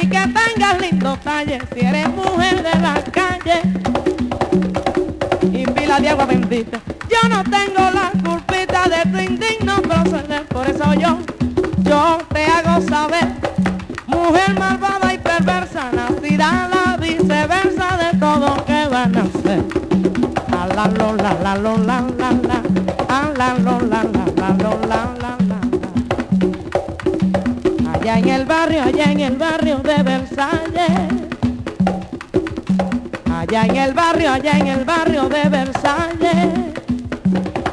Ni que tengas lindo talle si eres mujer de la calle? Y pila de agua bendita, yo no tengo la culpita de tu indigno proceder, por eso yo, yo te hago saber, mujer malvada y perversa, nacida la viceversa de todo que van a hacer. A la la la lo la la la, a la la la la la allá en el barrio de Versalles. Allá en el barrio, allá en el barrio de Versalles.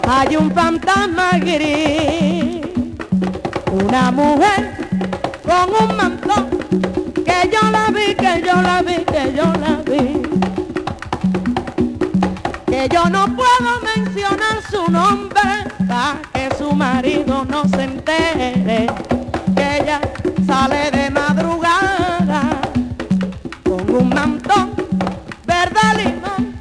Hay un fantasma gris. Una mujer con un mantón. Que yo la vi, que yo la vi, que yo la vi. Que yo no puedo mencionar su nombre para que su marido no se entere sale de madrugada con un mantón verde limón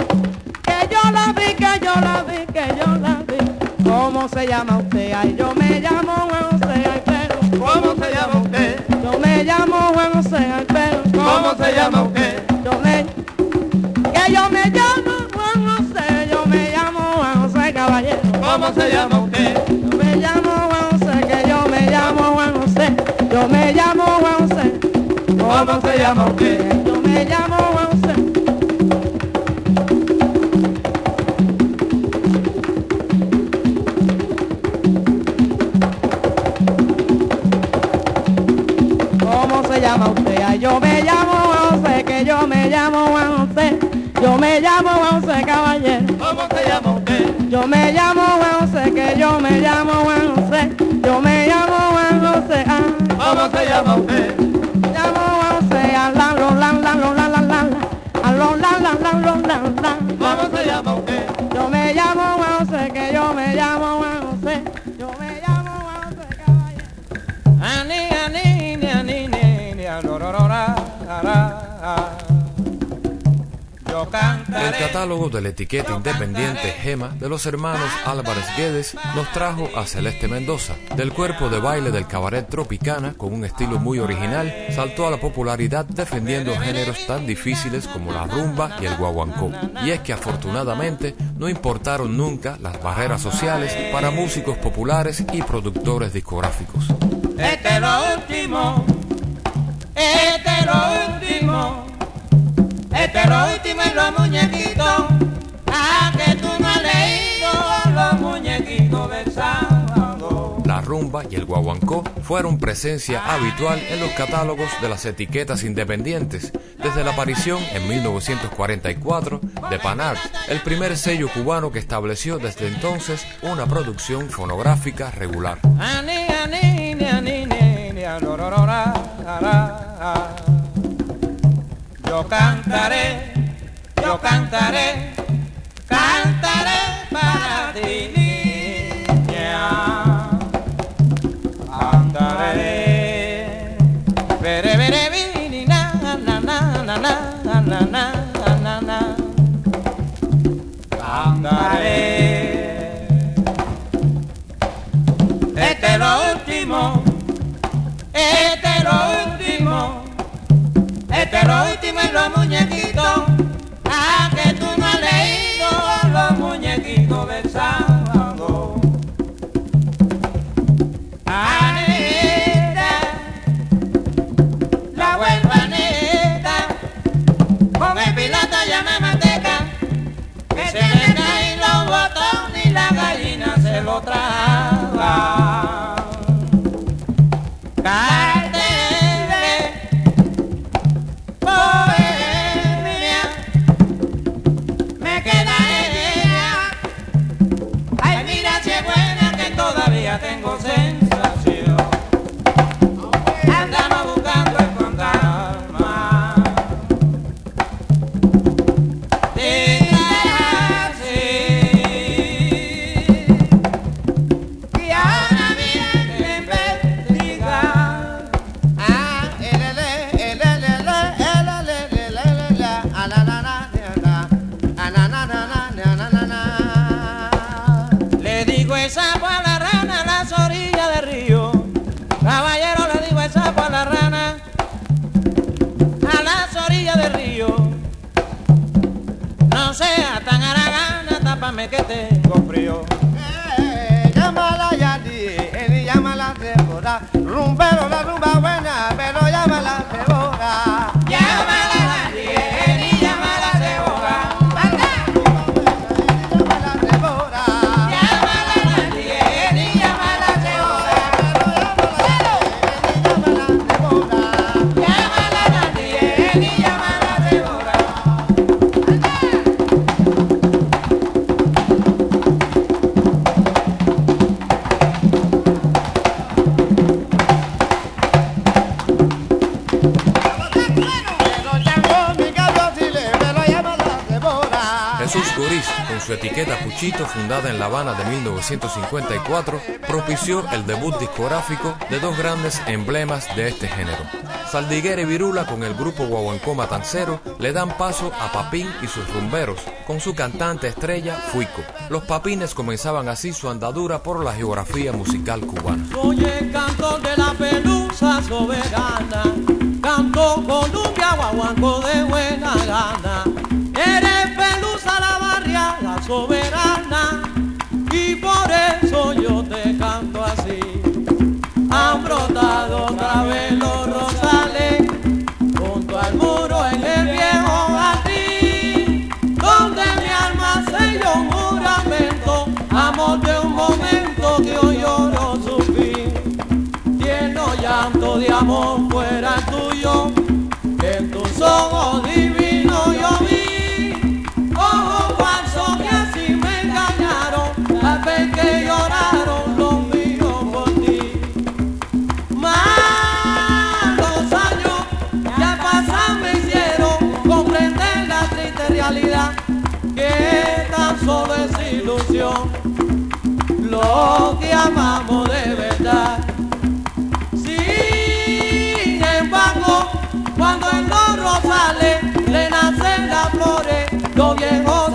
que yo la vi, que yo la vi, que yo la vi ¿Cómo se llama usted? Ay, yo me llamo Juan José, ay, pero ¿Cómo se llama usted? yo me llamo Juan José, ay, pero ¿Cómo se llama usted? yo me que yo me llamo Juan José, yo me llamo Juan José Caballero ¿Cómo se llama usted? ¿Cómo se llama usted? yo me llamo José. ¿Cómo se llama usted? Ay, yo me llamo José, que yo me llamo Juan José, yo me llamo Juan José Caballero. ¿Cómo se llama usted? Yo me llamo Juan José, que yo me llamo Juan José, yo me llamo Juan José, ah, ¿Cómo se llama usted? Ah, la, lo, la, la, lo, la, la, la, la, lo, la, la, la, lo, la, la, ¿Cómo se llama usted? Yo me llamo José, que yo me llamo El catálogo de la etiqueta independiente Gema de los hermanos Álvarez Guedes nos trajo a Celeste Mendoza. Del cuerpo de baile del cabaret Tropicana, con un estilo muy original, saltó a la popularidad defendiendo géneros tan difíciles como la rumba y el guaguancó. Y es que afortunadamente no importaron nunca las barreras sociales para músicos populares y productores discográficos. Este es lo último. Este es lo último. Último en los muñequitos. Ah, que tú no has leído los muñequitos del sábado. La rumba y el guaguancó fueron presencia habitual en los catálogos de las etiquetas independientes desde la aparición en 1944 de Panart, el primer sello cubano que estableció desde entonces una producción fonográfica regular. Yo cantaré, yo cantaré, cantaré para ti, niña. Cantaré. Bere, biri, na, na, na, na, na, na, na, na, na, na. Cantaré. pero último en los muñecos. Aragana, De 1954, propició el debut discográfico de dos grandes emblemas de este género. Saldiguera y Virula con el grupo Guaguancó Matancero le dan paso a Papín y sus rumberos con su cantante estrella Fuico. Los papines comenzaban así su andadura por la geografía musical cubana. Soy el cantor de la pelusa soberana, canto Columbia guaguanco de buena gana. Eres pelusa la barriada soberana eso yo te canto así. Han brotado otra vez los rosales junto al muro en el viejo jardín, donde mi alma selló un juramento, amor de un momento que hoy lloro su fin. Tierno llanto de amor amamos de verdad. Sin embargo, cuando en los rosales le nacen las flores, los viejos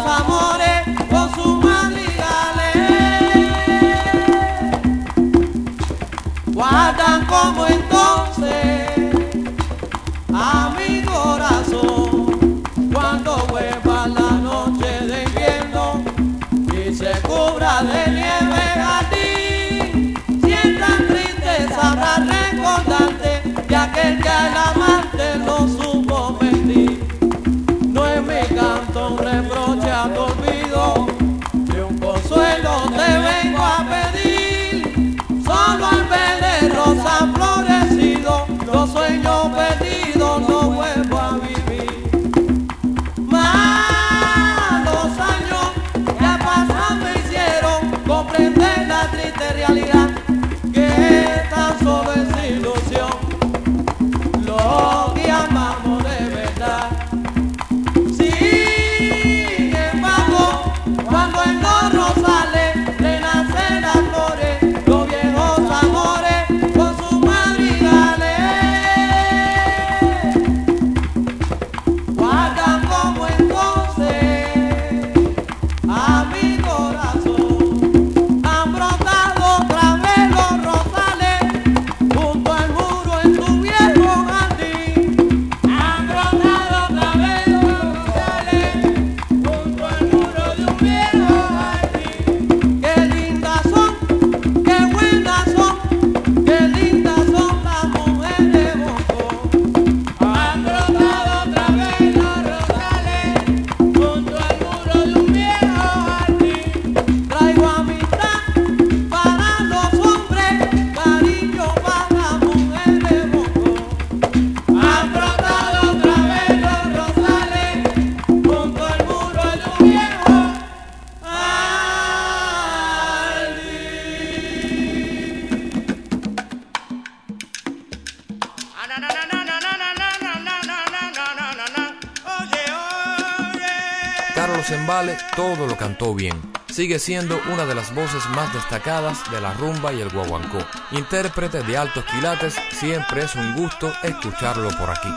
siendo una de las voces más destacadas de la rumba y el guaguancó. Intérprete de altos quilates, siempre es un gusto escucharlo por aquí.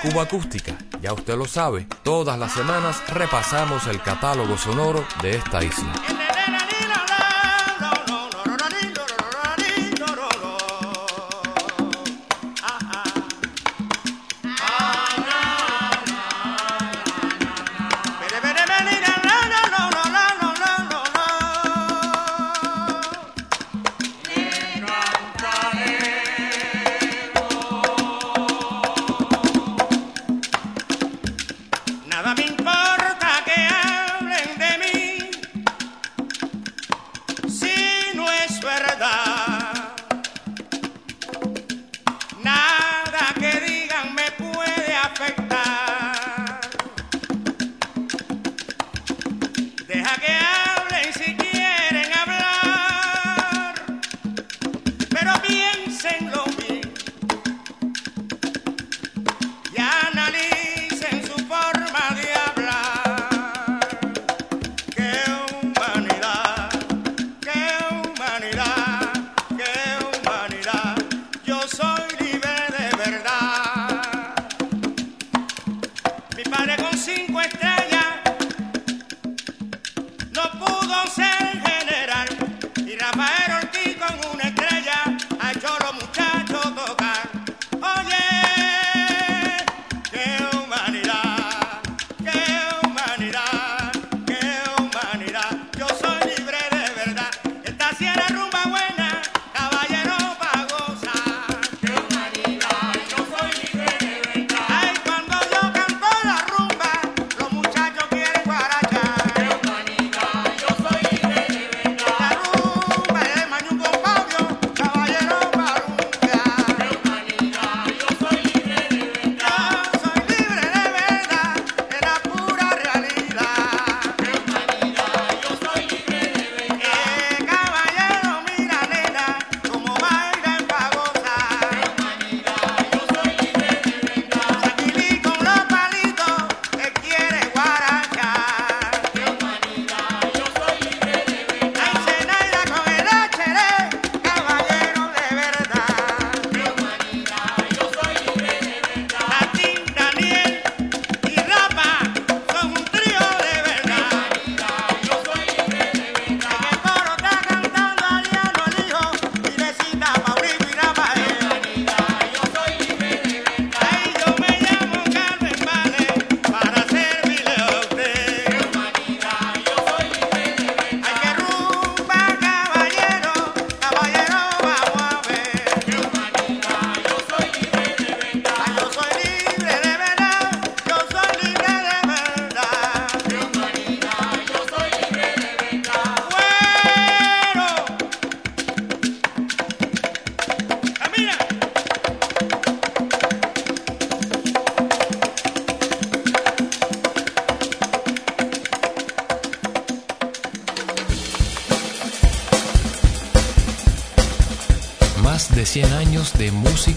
Cuba Acústica, ya usted lo sabe, todas las semanas repasamos el catálogo sonoro de esta isla.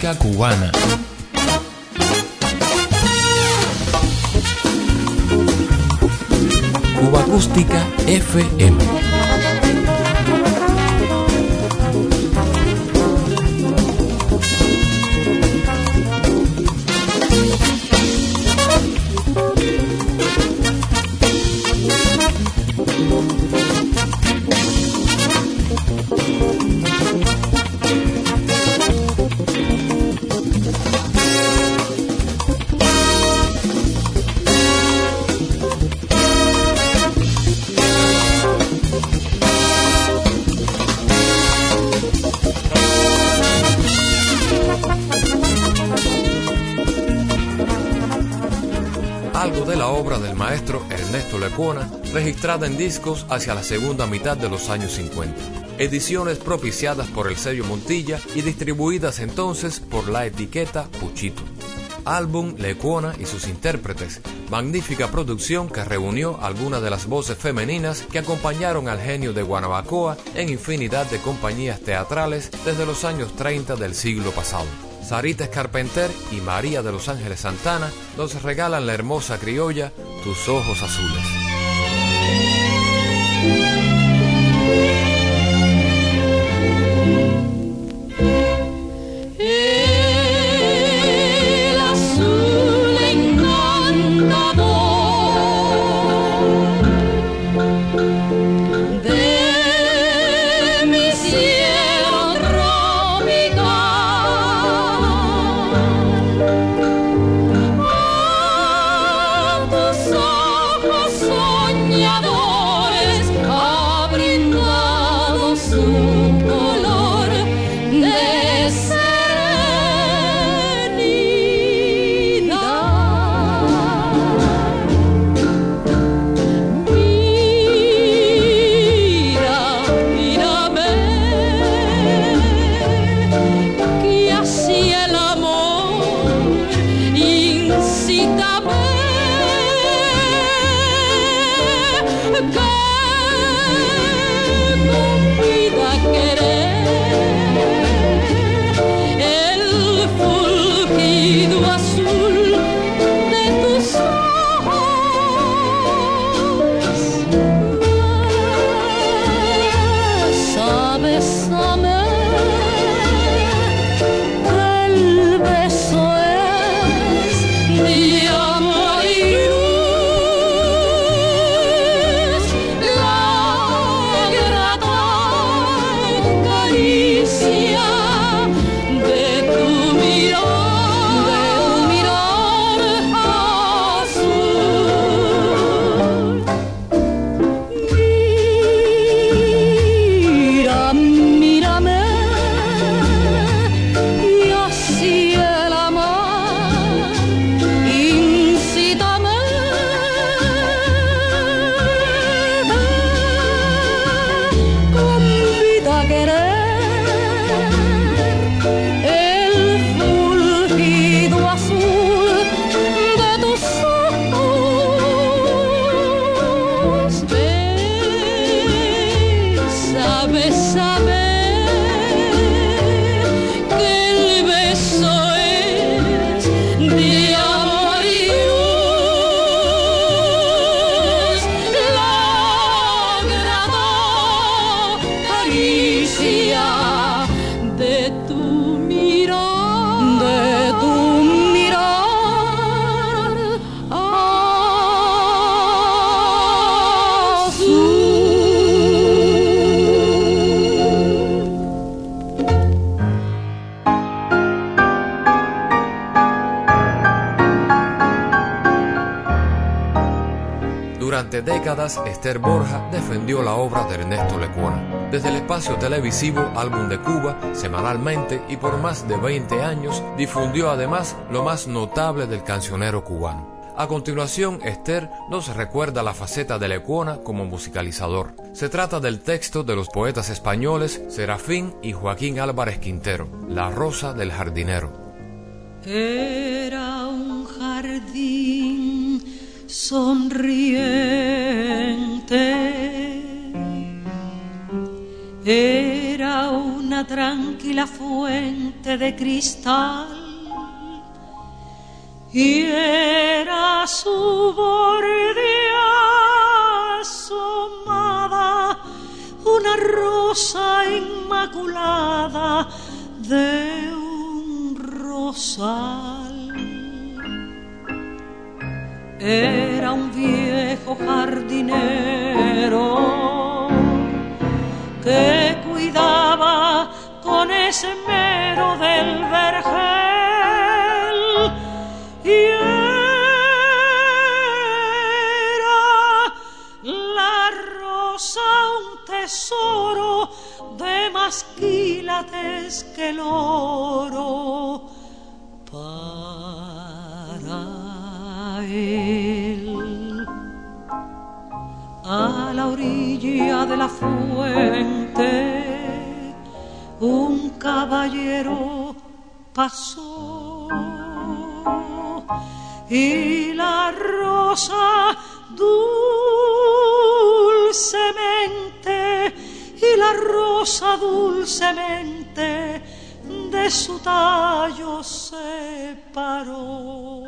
Cubana. Registrada en discos hacia la segunda mitad de los años 50. Ediciones propiciadas por el sello Montilla y distribuidas entonces por la etiqueta Puchito. Álbum Lecuona y sus intérpretes, magnífica producción que reunió algunas de las voces femeninas que acompañaron al genio de Guanabacoa en infinidad de compañías teatrales desde los años 30 del siglo pasado. Sarita Escarpenter y María de los Ángeles Santana nos regalan la hermosa criolla Tus Ojos Azules. Durante décadas, Esther Borja defendió la obra de Ernesto Lecuona. Desde el espacio televisivo Álbum de Cuba, semanalmente y por más de 20 años, difundió además lo más notable del cancionero cubano. A continuación, Esther nos recuerda la faceta de Lecuona como musicalizador. Se trata del texto de los poetas españoles Serafín y Joaquín Álvarez Quintero, La Rosa del Jardinero. Era un jardín sonriente. Era una tranquila fuente de cristal y era su borde asomada una rosa inmaculada de un rosal. Era un viejo jardinero que cuidaba con esmero del vergel. Y era la rosa un tesoro de más quilates que el oro A la orilla de la fuente un caballero pasó y la rosa dulcemente y la rosa dulcemente de su tallo se paró.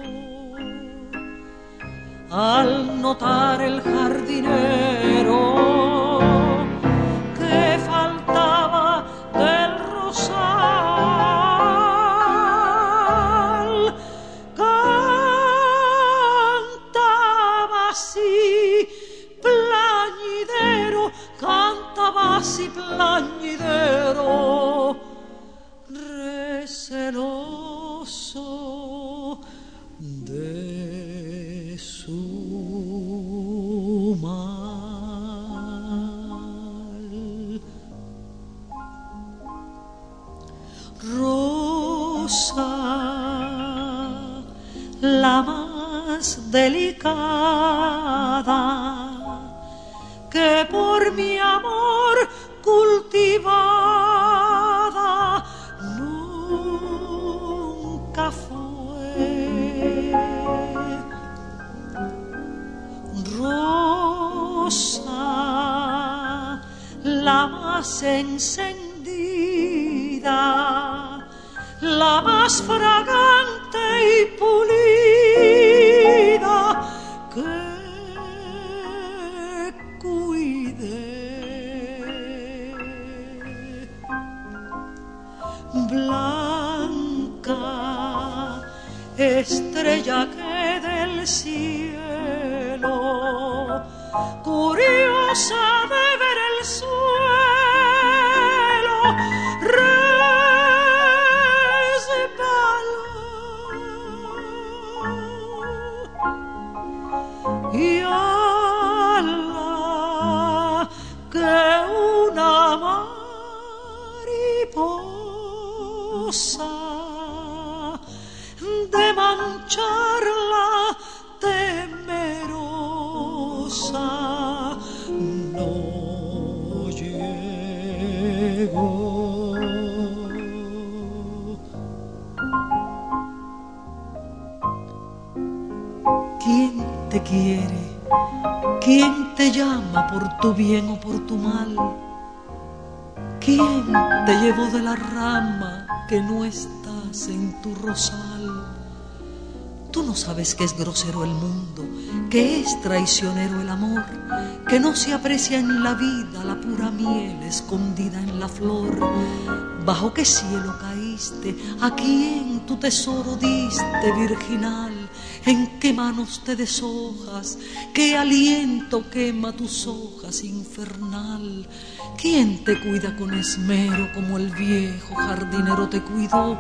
Al notar el jardinero que faltaba del rosal, casi plañidero, delicada que por mi amor cultivada nunca fue. Rosa, la más encendida, la más fragante y pulida estrella que del cielo, curiosa ¿Quién te llama por tu bien o por tu mal? ¿Quién te llevó de la rama que no estás en tu rosal? Tú no sabes que es grosero el mundo, que es traicionero el amor, que no se aprecia en la vida la pura miel escondida en la flor. ¿Bajo qué cielo caíste? ¿A quién tu tesoro diste virginal? ¿En qué manos te deshojas? ¿Qué aliento quema tus hojas infernal? ¿Quién te cuida con esmero como el viejo jardinero te cuidó?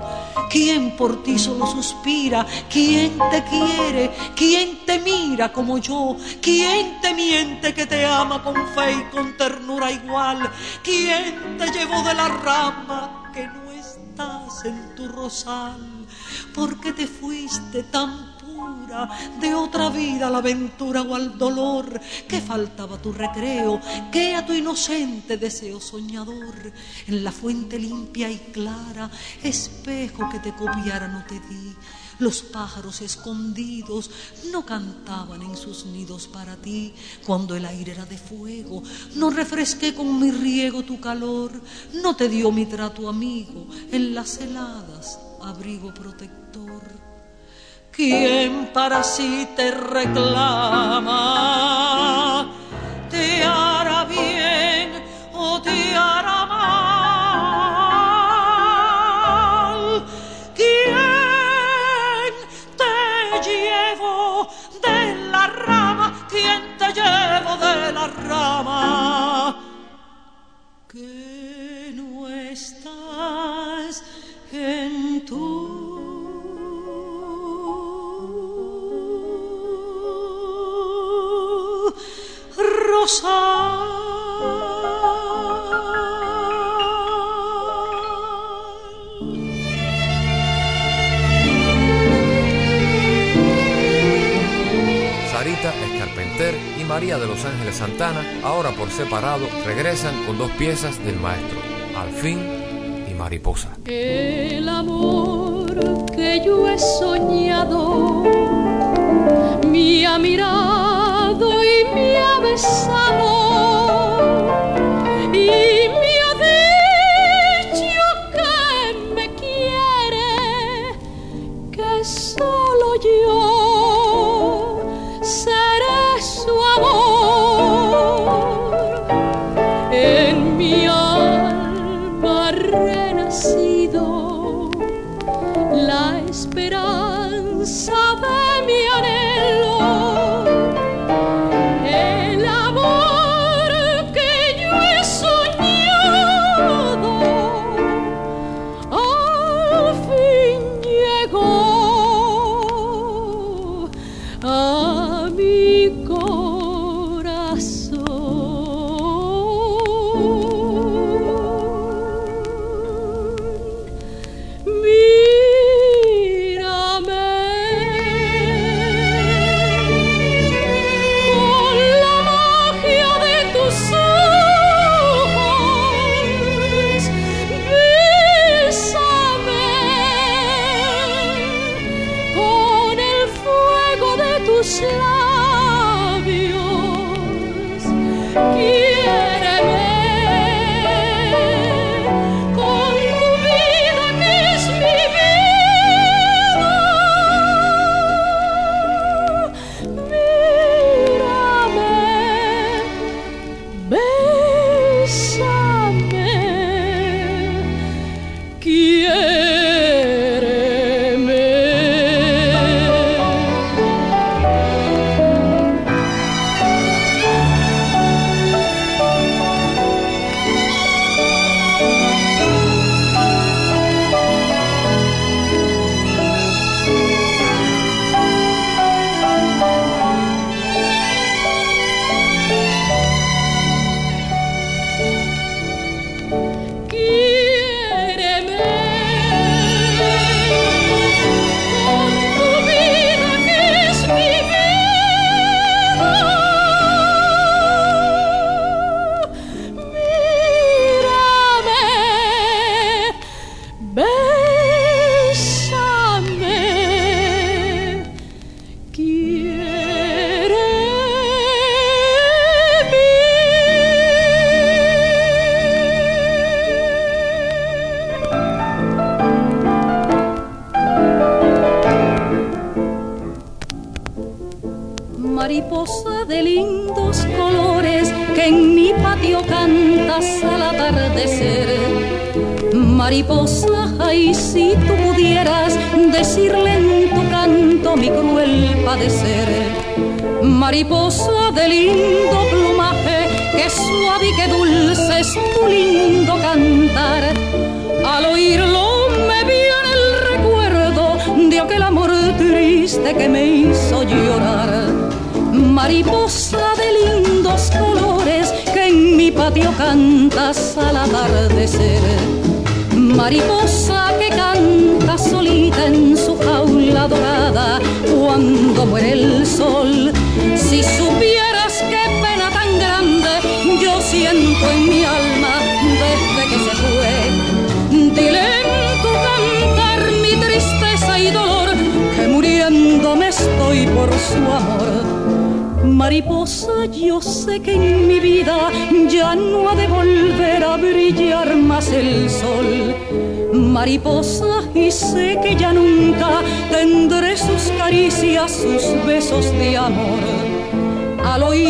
¿Quién por ti solo suspira? ¿Quién te quiere? ¿Quién te mira como yo? ¿Quién te miente que te ama con fe y con ternura igual? ¿Quién te llevó de la rama que no estás en tu rosal? ¿Por qué te fuiste tan de otra vida la aventura o al dolor, que faltaba tu recreo, que a tu inocente deseo soñador, en la fuente limpia y clara, espejo que te copiara no te di. Los pájaros escondidos no cantaban en sus nidos para ti cuando el aire era de fuego. No refresqué con mi riego tu calor, no te dio mi trato amigo en las heladas abrigo protector. ¿Quién para sí te reclama? ¿Te hará bien o te hará mal? ¿Quién te llevó de la rama? ¿Quién te llevó de la rama? Escarpenter y María de los Ángeles Santana, ahora por separado, regresan con dos piezas del maestro, Al fin y Mariposa. El amor que yo he soñado todo y me ha besado y me ha dicho que me quiere, que solo yo seré su amor. En mi alma renacido la esperanza de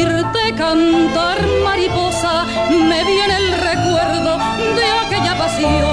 oírte cantar, mariposa, me viene el recuerdo de aquella pasión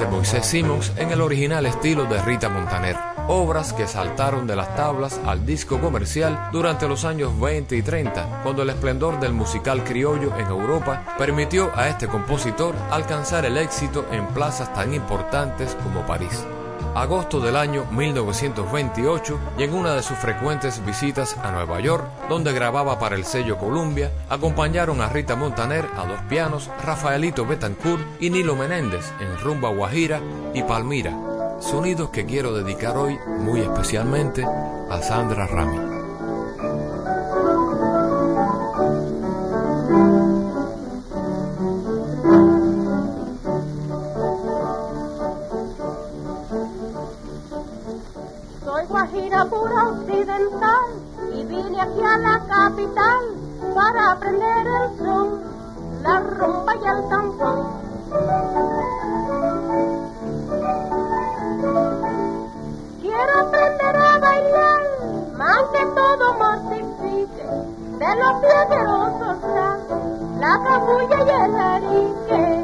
De Moisés Simons en el original estilo de Rita Montaner, obras que saltaron de las tablas al disco comercial durante los años 20 y 30, cuando el esplendor del musical criollo en Europa permitió a este compositor alcanzar el éxito en plazas tan importantes como París agosto del año 1928 y en una de sus frecuentes visitas a Nueva York, donde grababa para el sello Columbia, acompañaron a Rita Montaner a dos pianos, Rafaelito Betancourt y Nilo Menéndez en Rumba Guajira y Palmira, sonidos que quiero dedicar hoy muy especialmente a Sandra Rami. Y vine aquí a la capital para aprender el son, la rumba y el tambor. Quiero aprender a bailar, más que todo mortifique, de los piedrosos la cabulla y el arique.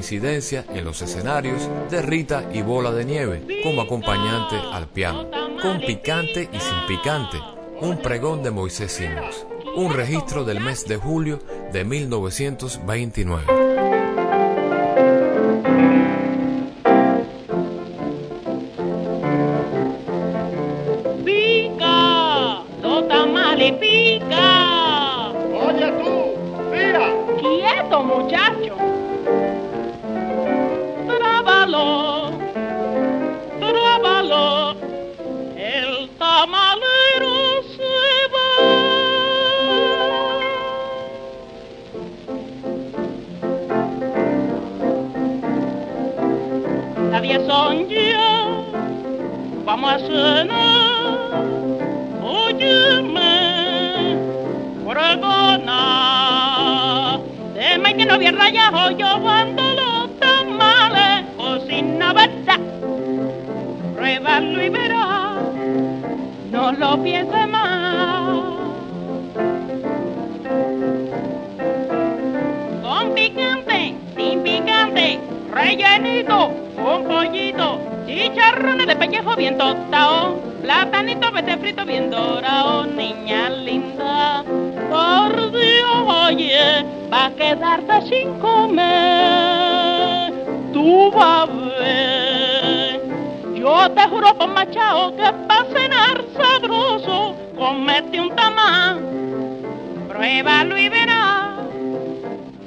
coincidencia en los escenarios de Rita y Bola de Nieve como acompañante al piano, con picante y sin picante, un pregón de Moisés un registro del mes de julio de 1929. lo piense más. Con picante, sin picante, rellenito, con pollito, chicharrones de pellejo bien tostado, platanito vete frito bien dorado, niña linda. Por Dios, oye, va a quedarte sin comer, tú vas a ver. Juro por machado que para cenar sabroso, comete un tamal. Pruébalo y verás,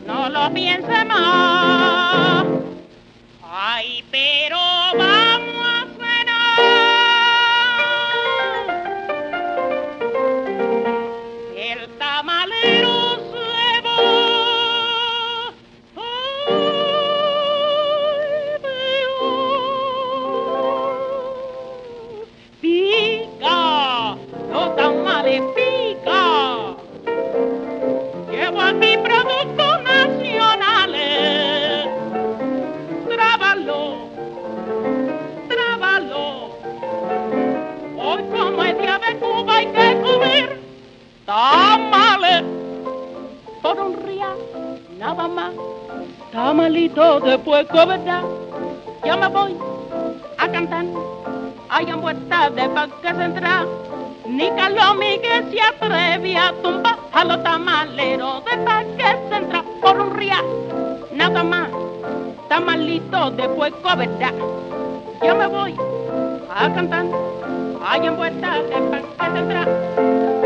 no lo pienses más. Ay, pero vamos nada más. Tamalito de puerco, ¿verdad? Yo me voy a cantar. Hay vuelta de Parque Central. Ni Carlos Miguel se atreve a tumbar a los tamaleros de Parque Central por un real, nada más. Tamalito de puerco, ¿verdad? Yo me voy a cantar. Hay vuelta de Parque Central.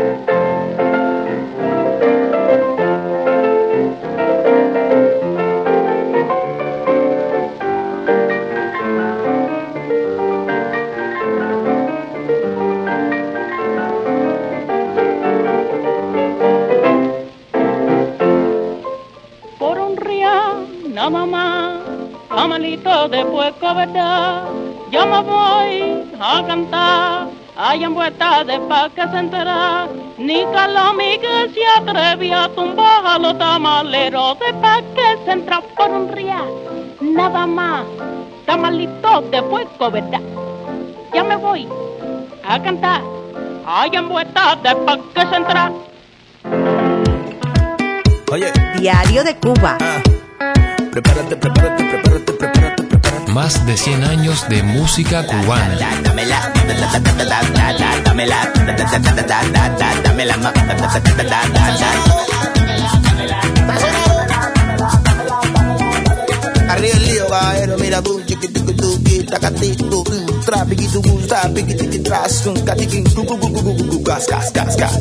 En vuelta de Parque Central, ni Carlos Miguel se atreve a tumbar a los tamaleros de Parque Central por un real, nada más, tamalito de puerco, ¿verdad? Ya me voy a cantar, hay en vuelta de Parque Central. Oye, Diario de Cuba. ah, prepárate, prepárate, prepárate, prepárate. Más de 100 años de música cubana. Arriba el lío, caballero, mira tú, chiquitico, tú, tacatito, trapiquito, gusta, piquitiqui, tras, un catiquín, cu, cu, cu, cu, cu, cu, gas, gas, gas, gas.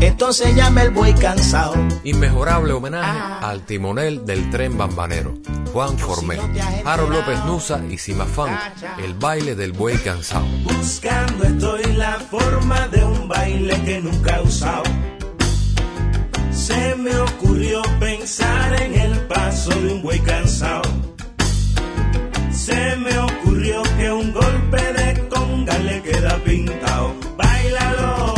Entonces llama el buey cansado. Inmejorable homenaje al timonel del tren bambanero, Juan Formel, Harold López Nusa y Sima Funk, el baile del buey cansado. Buscando estoy la forma de un baile que nunca he usado. Se me ocurrió pensar en el paso de un buey cansado. Se me ocurrió que un golpe de conga le queda pintado. Bailalo.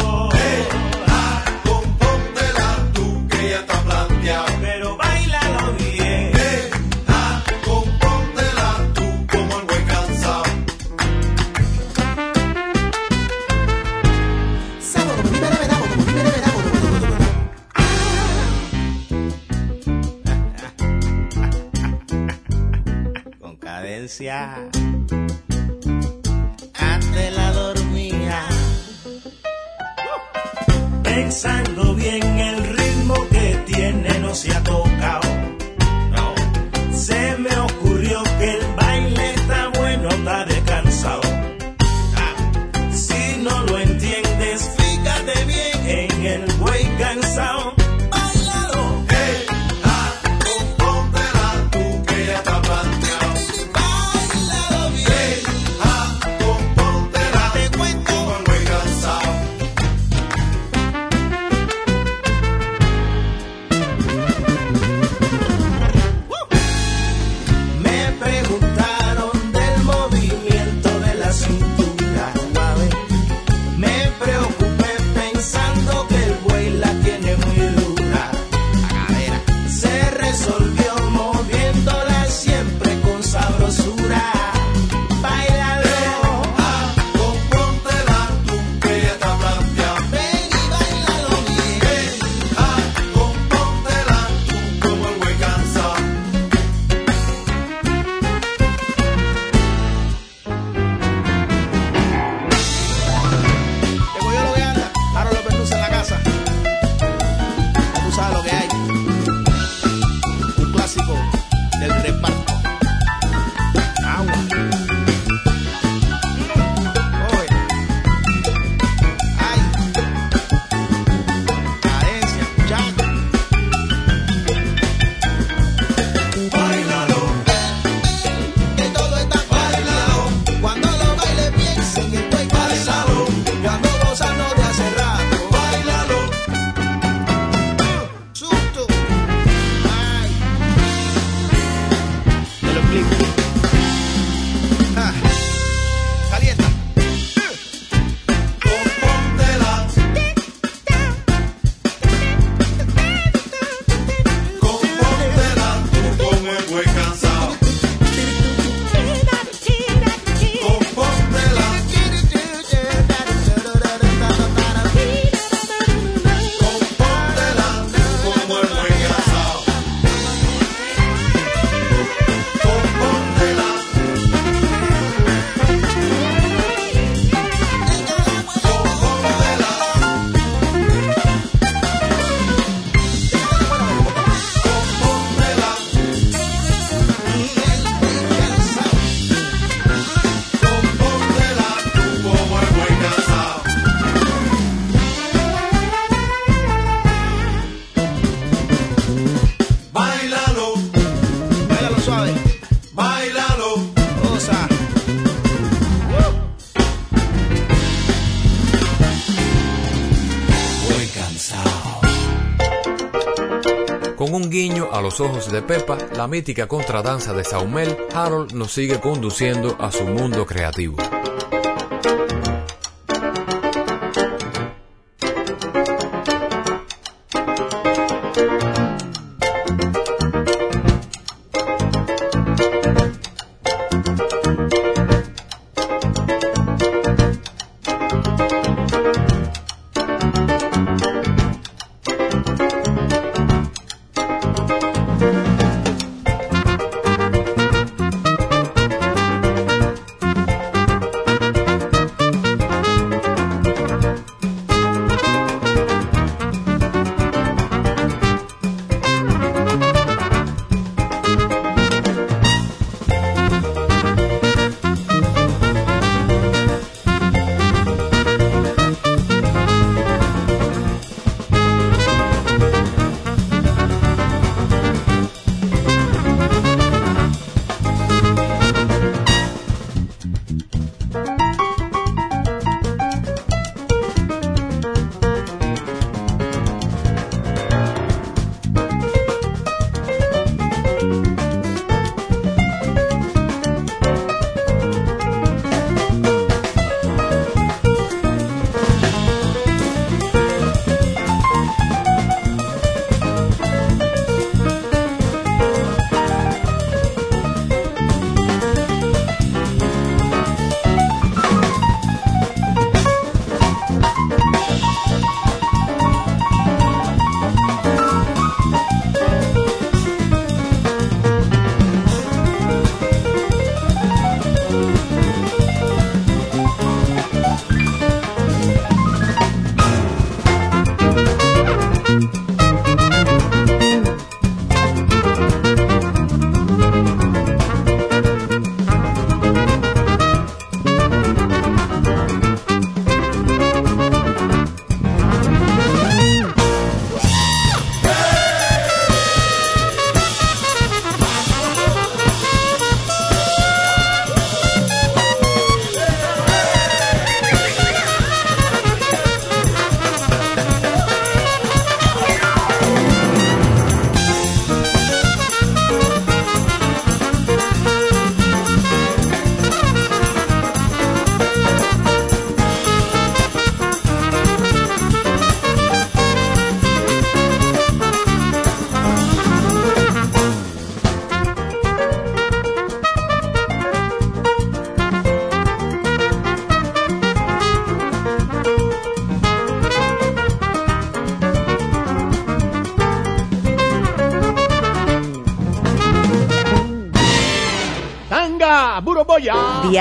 Los ojos de Pepa, la mítica contradanza de Saumel, Harold nos sigue conduciendo a su mundo creativo.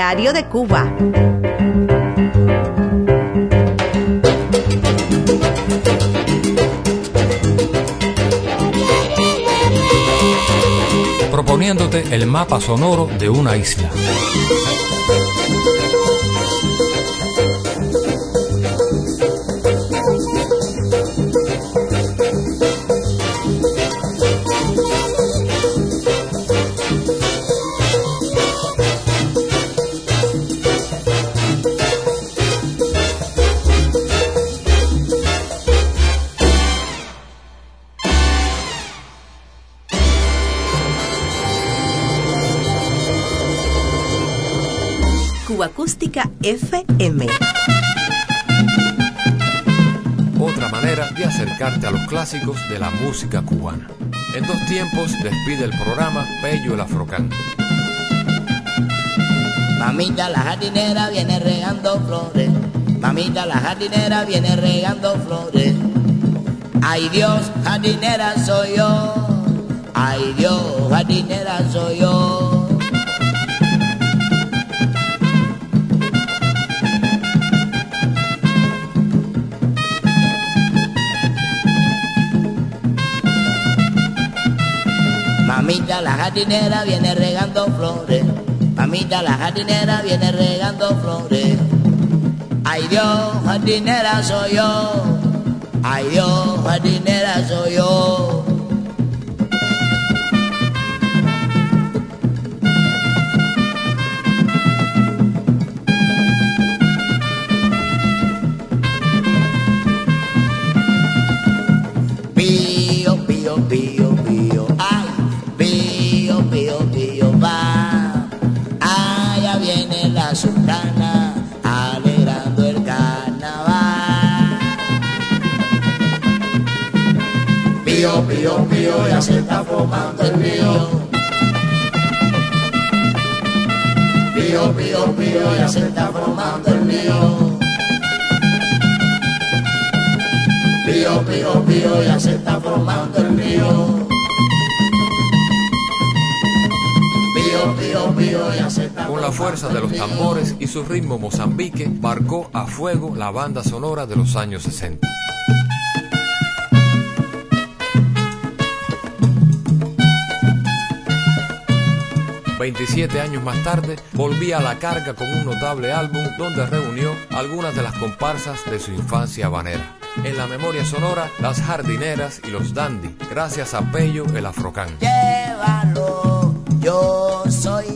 Diario de Cuba. proponiéndote el mapa sonoro de una isla. Acústica FM. Otra manera de acercarte a los clásicos de la música cubana. En dos tiempos despide el programa Pello el Afrocán. Mamita la jardinera viene regando flores. Mamita la jardinera viene regando flores. Ay Dios, jardinera soy yo. Ay Dios, jardinera soy yo. Mamita la jardinera viene regando flores. Mamita la jardinera viene regando flores. Ay Dios, jardinera soy yo. Ay Dios, jardinera soy yo. Pío, pío, pío, está formando el río. Pío, pío, pío, ya se está formando el río. Pío, pío, pío, ya se está formando el río. Pío, pío, pío, ya se está Con la fuerza de los tambores y su ritmo Mozambique, marcó a fuego la banda sonora de los años 60. Veintisiete años más tarde, volvía a la carga con un notable álbum donde reunió algunas de las comparsas de su infancia habanera. En la memoria sonora, las jardineras y los dandy, gracias a Pello el Afrocán. Llévalo, yo soy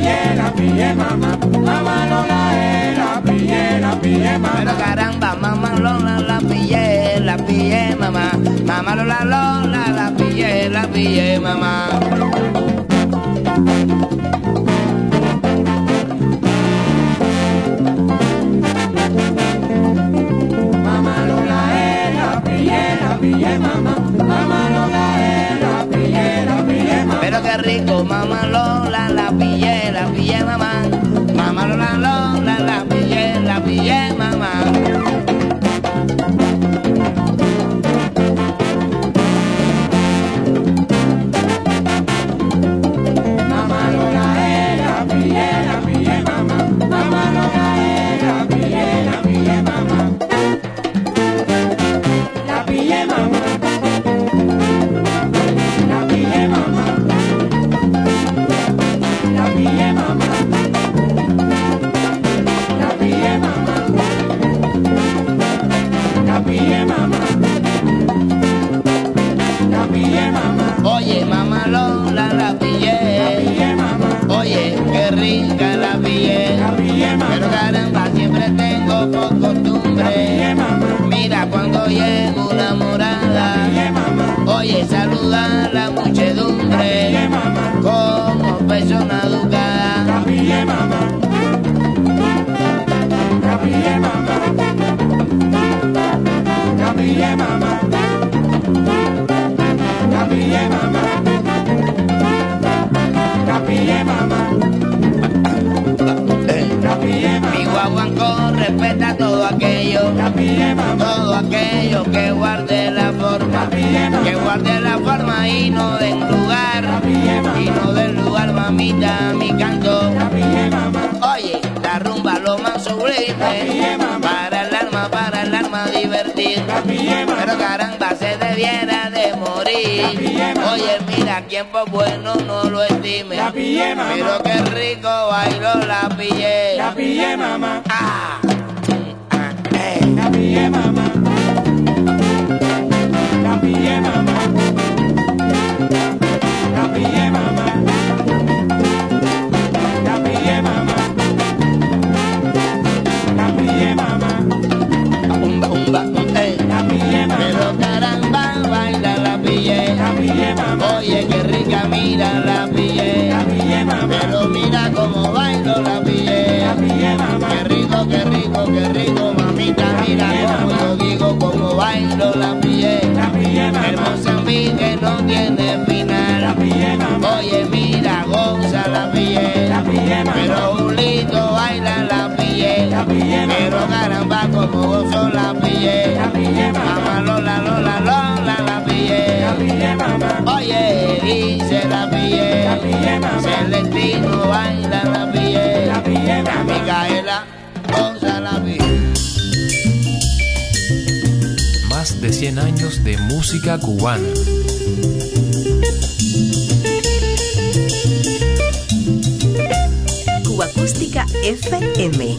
la pillé mamá. Mamá Lola, la pillé, la pillé mamá. Pero caramba, mamá Lola, la pillé, la pillé mamá. Mamá Lola, Lola, la pillé, la pillé mamá. Mamá Lola, la pillé, la pillé mamá. Mamá Lola, la pillé mamá. Pero qué rico, mamá Lola, la 啦啦。Y Respeta todo aquello, todo aquello que guarde la forma, que guarde la forma y no den lugar, y no den lugar mamita mi canto. Oye, la rumba lo más caramba se debiera de morir. Oye, mira, quien por bueno no lo estime, Capille mamá. pero qué rico bailó la pillé. Capille mamá. Ah, ah, eh. Capille mamá. Capille mamá. Capille mamá. Oye, qué rica, mira la pillé. Capille mamá. Pero mira cómo bailo la pillé. Capille mamá. Qué rico, qué rico, qué rico, mamita, mira cómo yo digo cómo bailo la pillé. Capille El mamá. Mozambique no tiene final. Capille mamá. Oye, mira, goza la pillé. Capille mamá. Pero un lito baila la pillé. Capille mamá. Pero caramba, como gozo la pillé. Capille mamá. Mamá Lola, Lola, Lola la pillé. Capille mamá. La. Celestino baila la La mamá. Micaela goza la pillé. Más de 100 años de música cubana. Cuba Acústica FM.